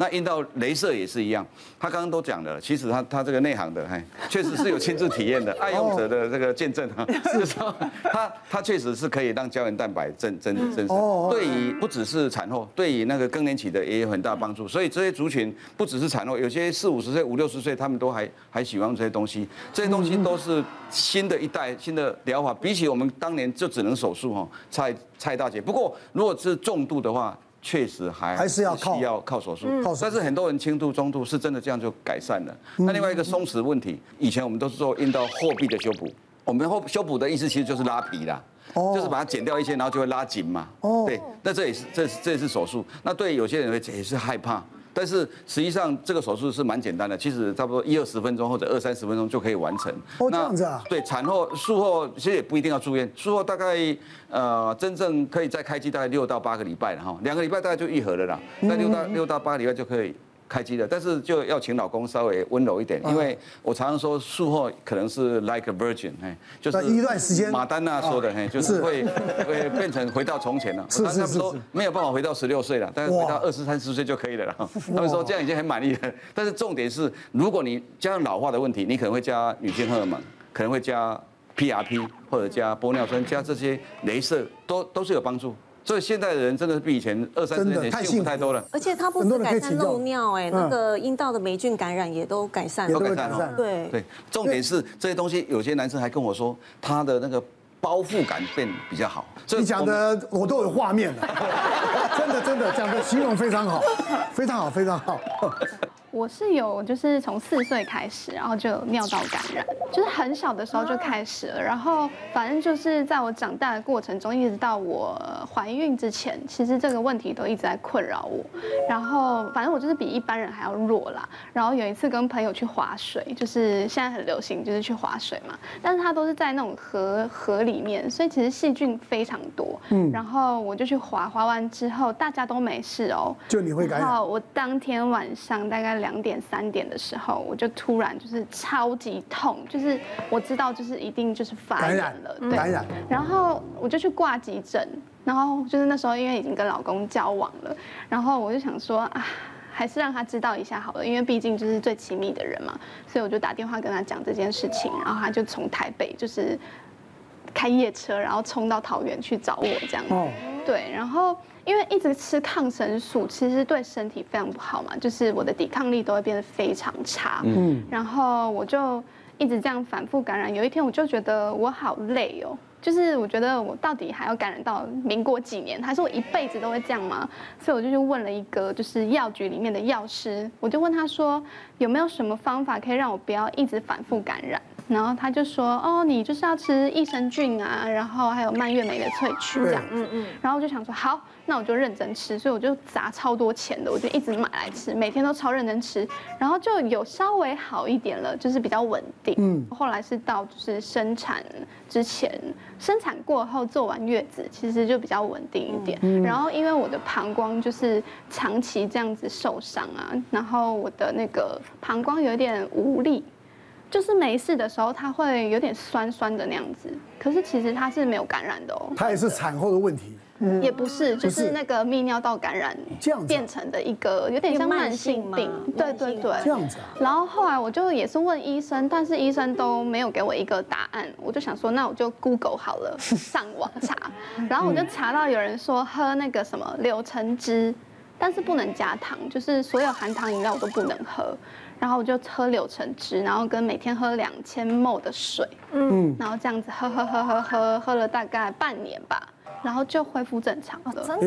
那阴道镭射也是一样，他刚刚都讲了，其实他他这个内行的，哎，确实是有亲自体验的，爱用者的这个见证哈，就是说他他确实是可以让胶原蛋白增增增生，对于不只是产后，对于那个更年期的也有很大帮助。所以这些族群不只是产后，有些四五十岁、五六十岁，他们都还还喜欢这些东西，这些东西都是新的一代新的疗法，比起我们当年就只能手术哈，蔡蔡大姐。不过如果是重度的话，确实还还是要靠要靠手术，但是很多人轻度、中度是真的这样就改善了。那另外一个松弛问题，以前我们都是做阴道货壁的修补，我们后修补的意思其实就是拉皮啦，就是把它剪掉一些，然后就会拉紧嘛。对，那这也是这这也是手术。那对有些人也是害怕。但是实际上这个手术是蛮简单的，其实差不多一二十分钟或者二三十分钟就可以完成。哦，这样子啊？对，产后术后其实也不一定要住院，术后大概呃真正可以再开机大概六到八个礼拜了哈，两个礼拜大概就愈合了啦，那六到六到八个礼拜就可以。开机的，但是就要请老公稍微温柔一点，因为我常常说术后可能是 like a virgin，哎，就是一段时间。马丹娜说的，嘿，就是会会变成回到从前了。是是是。说没有办法回到十六岁了，但是回到二十三四岁就可以了了。他们说这样已经很满意了，但是重点是，如果你加上老化的问题，你可能会加女性荷尔蒙，可能会加 PRP 或者加玻尿酸，加这些镭射都都是有帮助。所以现在的人真的是比以前二三十年前幸福太多了，而且他不止改善漏尿，哎，那个阴道的霉菌感染也都改善了，都改善了。对。对，重点是这些东西，有些男生还跟我说，他的那个包覆感变比较好。你讲的我都有画面了，真的真的讲的形容非常好，非常好，非常好。我是有，就是从四岁开始，然后就有尿道感染，就是很小的时候就开始了，然后反正就是在我长大的过程中，一直到我怀孕之前，其实这个问题都一直在困扰我。然后反正我就是比一般人还要弱啦。然后有一次跟朋友去划水，就是现在很流行，就是去划水嘛，但是它都是在那种河河里面，所以其实细菌非常多。嗯。然后我就去划，划完之后大家都没事哦，就你会感染。然后我当天晚上大概。两点三点的时候，我就突然就是超级痛，就是我知道就是一定就是发炎了，对，感染。然后我就去挂急诊，然后就是那时候因为已经跟老公交往了，然后我就想说啊，还是让他知道一下好了，因为毕竟就是最亲密的人嘛，所以我就打电话跟他讲这件事情，然后他就从台北就是开夜车，然后冲到桃园去找我这样子，对，然后。因为一直吃抗生素，其实对身体非常不好嘛，就是我的抵抗力都会变得非常差。嗯，然后我就一直这样反复感染。有一天我就觉得我好累哦，就是我觉得我到底还要感染到民国几年，还是我一辈子都会这样吗？所以我就去问了一个就是药局里面的药师，我就问他说有没有什么方法可以让我不要一直反复感染？然后他就说哦，你就是要吃益生菌啊，然后还有蔓越莓的萃取这样子。嗯嗯。然后我就想说好。那我就认真吃，所以我就砸超多钱的，我就一直买来吃，每天都超认真吃，然后就有稍微好一点了，就是比较稳定。嗯，后来是到就是生产之前，生产过后做完月子，其实就比较稳定一点。嗯，然后因为我的膀胱就是长期这样子受伤啊，然后我的那个膀胱有点无力，就是没事的时候它会有点酸酸的那样子，可是其实它是没有感染的哦。它也是产后的问题。也不是，就是那个泌尿道感染这样变成的一个有点像慢性病，对对对，这样子。然后后来我就也是问医生，但是医生都没有给我一个答案。我就想说，那我就 Google 好了，上网查。然后我就查到有人说喝那个什么柳橙汁，但是不能加糖，就是所有含糖饮料我都不能喝。然后我就喝柳橙汁，然后跟每天喝两千 ml 的水，嗯，然后这样子喝喝喝喝喝喝了大概半年吧。然后就恢复正常了，真的，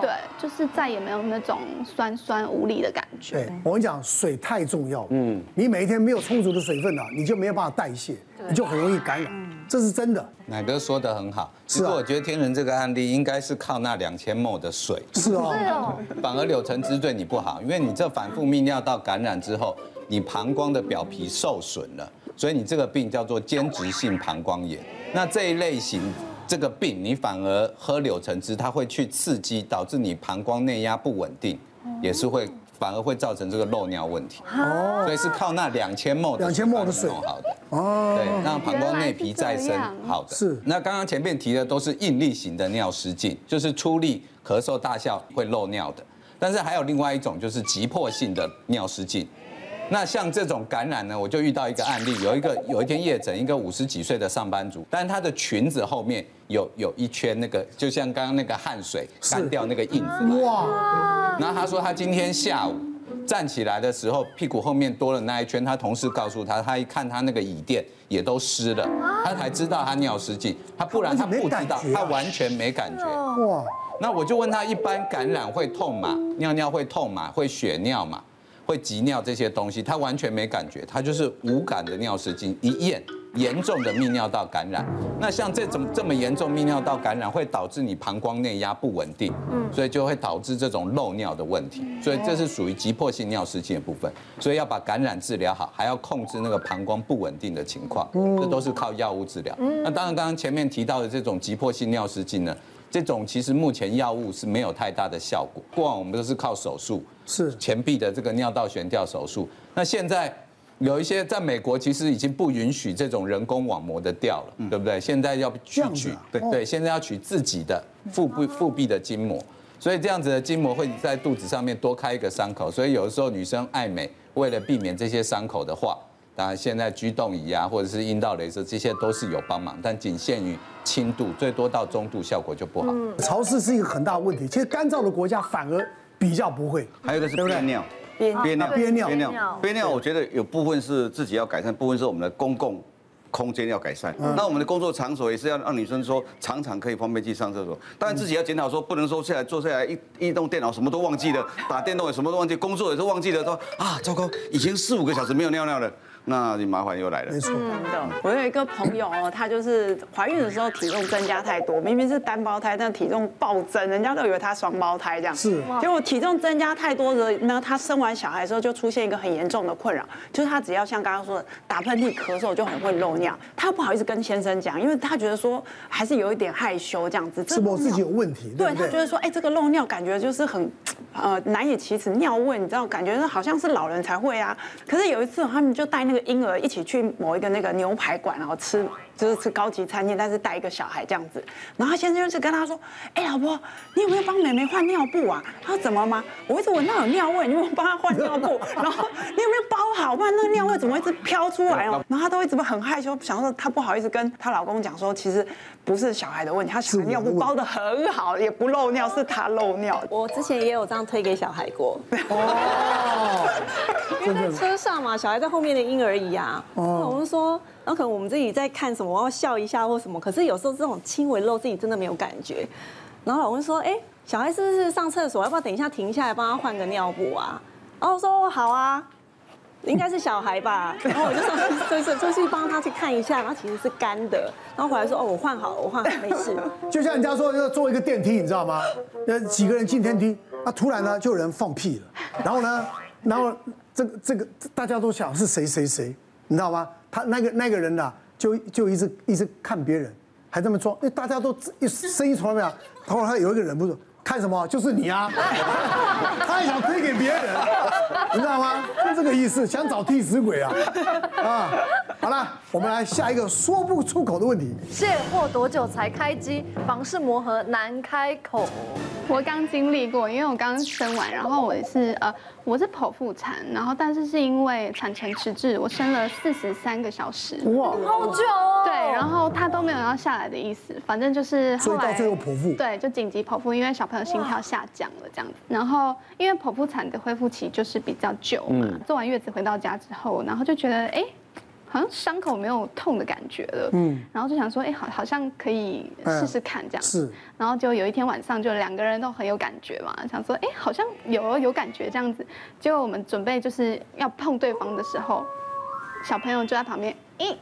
对，就是再也没有那种酸酸无力的感觉。对，我跟你讲，水太重要。嗯，你每一天没有充足的水分啊，你就没有办法代谢，你就很容易感染。这是真的。奶哥说的很好，不过我觉得天伦这个案例应该是靠那两千 ml 的水。是哦。反而柳橙汁对你不好，因为你这反复泌尿道感染之后，你膀胱的表皮受损了，所以你这个病叫做间质性膀胱炎。那这一类型。这个病你反而喝柳橙汁，它会去刺激，导致你膀胱内压不稳定，也是会反而会造成这个漏尿问题。哦，所以是靠那两千的两千 ml 的水好的。哦，对，让膀胱内皮再生好的。是。那刚刚前面提的都是应力型的尿失禁，就是出力咳嗽大笑会漏尿的。但是还有另外一种就是急迫性的尿失禁。那像这种感染呢，我就遇到一个案例，有一个有一天夜诊，一个五十几岁的上班族，但是他的裙子后面有有一圈那个，就像刚刚那个汗水干掉那个印子。哇！然后他说他今天下午站起来的时候，屁股后面多了那一圈，他同事告诉他，他一看他那个椅垫也都湿了，他才知道他尿失禁，他不然他不知道，他完全没感觉。哇！那我就问他，一般感染会痛吗？尿尿会痛吗？会血尿吗？会急尿这些东西，他完全没感觉，他就是无感的尿失禁。一验严重的泌尿道感染，那像这种这么严重泌尿道感染，会导致你膀胱内压不稳定，嗯，所以就会导致这种漏尿的问题。所以这是属于急迫性尿失禁的部分，所以要把感染治疗好，还要控制那个膀胱不稳定的情况，这都是靠药物治疗。那当然，刚刚前面提到的这种急迫性尿失禁呢，这种其实目前药物是没有太大的效果，过往我们都是靠手术。是前臂的这个尿道悬吊手术，那现在有一些在美国其实已经不允许这种人工网膜的掉了，对不对？现在要去取，对对，现在要取自己的腹部腹壁的筋膜，所以这样子的筋膜会在肚子上面多开一个伤口，所以有的时候女生爱美，为了避免这些伤口的话，当然现在居动仪啊，或者是阴道雷射，这些都是有帮忙，但仅限于轻度，最多到中度效果就不好。潮湿是一个很大的问题，其实干燥的国家反而。比较不会，还有一个是憋尿，憋憋尿，憋尿，憋尿，憋尿。我觉得有部分是自己要改善，部分是我们的公共空间要改善。那我们的工作场所也是要让女生说常常可以方便去上厕所，当然自己要检讨说不能说下来坐下来一一动电脑什么都忘记了，打电动也什么都忘记，工作也是忘记了，说啊糟糕，已经四五个小时没有尿尿了。那你麻烦又来了。没错，真的。我有一个朋友哦，她就是怀孕的时候体重增加太多，明明是单胞胎，但体重暴增，人家都以为她双胞胎这样。是。结果体重增加太多的，那她生完小孩之后就出现一个很严重的困扰，就是她只要像刚刚说的打喷嚏、咳嗽就很会漏尿，她不好意思跟先生讲，因为她觉得说还是有一点害羞这样子。是我自己有问题。对，她觉得说，哎，这个漏尿感觉就是很，呃，难以启齿，尿味你知道，感觉好像是老人才会啊。可是有一次他们就带那个婴儿一起去某一个那个牛排馆，然后吃。就是吃高级餐厅，但是带一个小孩这样子，然后他先生就是跟他说：“哎，老婆，你有没有帮妹妹换尿布啊？”他说：“怎么吗？我一直闻到有尿味，你有没有帮她换尿布？然后你有没有包好？不然那个尿味怎么一直飘出来哦？”然后他都一直很害羞，想说他不好意思跟她老公讲说，其实不是小孩的问题，他小孩尿布包的很好，也不漏尿，是他漏尿。我之前也有这样推给小孩过。哦，因为在车上嘛，小孩在后面的婴儿椅啊，哦，我们说。然后可能我们自己在看什么，要笑一下或什么，可是有时候这种轻微漏自己真的没有感觉。然后老公说：“哎，小孩是不是上厕所？要不要等一下停下来帮他换个尿布啊？”然后我说：“好啊，应该是小孩吧。”然后我就上去，就是出去帮他去看一下，然后其实是干的。然后回来说：“哦，我换好了，我换好，没事。”就像人家说要坐一个电梯，你知道吗？那，几个人进电梯，那突然呢就有人放屁了。然后呢，然后这个这个大家都想是谁谁谁，你知道吗？他那个那个人呐、啊，就就一直一直看别人，还这么装，因为大家都一声音从来没有。然后他有一个人不是看什么，就是你啊，他还想推给别人，你知道吗？就这个意思，想找替死鬼啊啊！好了，我们来下一个说不出口的问题。卸货多久才开机？房事磨合难开口。我刚经历过，因为我刚生完，然后我是呃，我是剖腹产，然后但是是因为产程迟滞，我生了四十三个小时，哇，好久哦。对，然后他都没有要下来的意思，反正就是后来，到最后剖腹，对，就紧急剖腹，因为小朋友心跳下降了这样子。然后因为剖腹产的恢复期就是比较久嘛，做完月子回到家之后，然后就觉得哎。好像伤口没有痛的感觉了，嗯，然后就想说，哎，好，好像可以试试看这样，是，然后就有一天晚上，就两个人都很有感觉嘛，想说，哎，好像有有感觉这样子，结果我们准备就是要碰对方的时候，小朋友就在旁边，咦，嗯。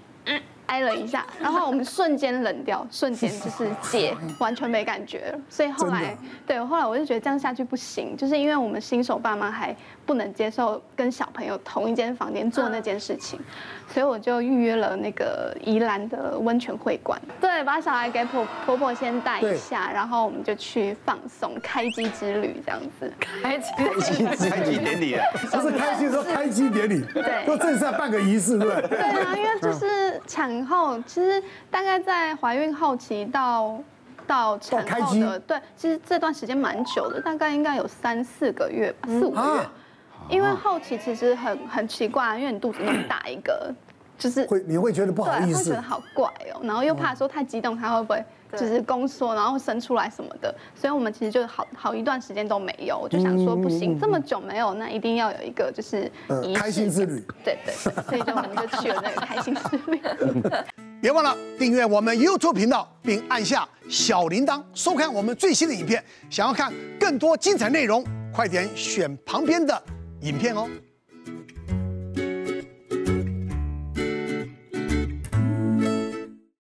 挨了一下，然后我们瞬间冷掉，瞬间就是解，完全没感觉了。所以后来，对，后来我就觉得这样下去不行，就是因为我们新手爸妈还不能接受跟小朋友同一间房间做那件事情，所以我就预约了那个宜兰的温泉会馆，对，把小孩给婆婆婆先带一下，然后我们就去放松开机之旅这样子。开机，开机典礼，不是开机说开机典礼，对，都正式要办个仪式，对不对？对啊，因为就是产。然后其实大概在怀孕后期到到产后的，对，其实这段时间蛮久的，大概应该有三四个月吧，四五个月。因为后期其实很很奇怪，因为你肚子那么大一个，就是会你会觉得不好意思，会觉得好怪哦，然后又怕说太激动，他会不会就是宫缩，然后生出来什么的，所以我们其实就好好一段时间都没有，我就想说不行，这么久没有，那一定要有一个就是开心之旅，对对，所以就我们就去了那个开心之旅。别忘了订阅我们 YouTube 频道，并按下小铃铛，收看我们最新的影片。想要看更多精彩内容，快点选旁边的影片哦。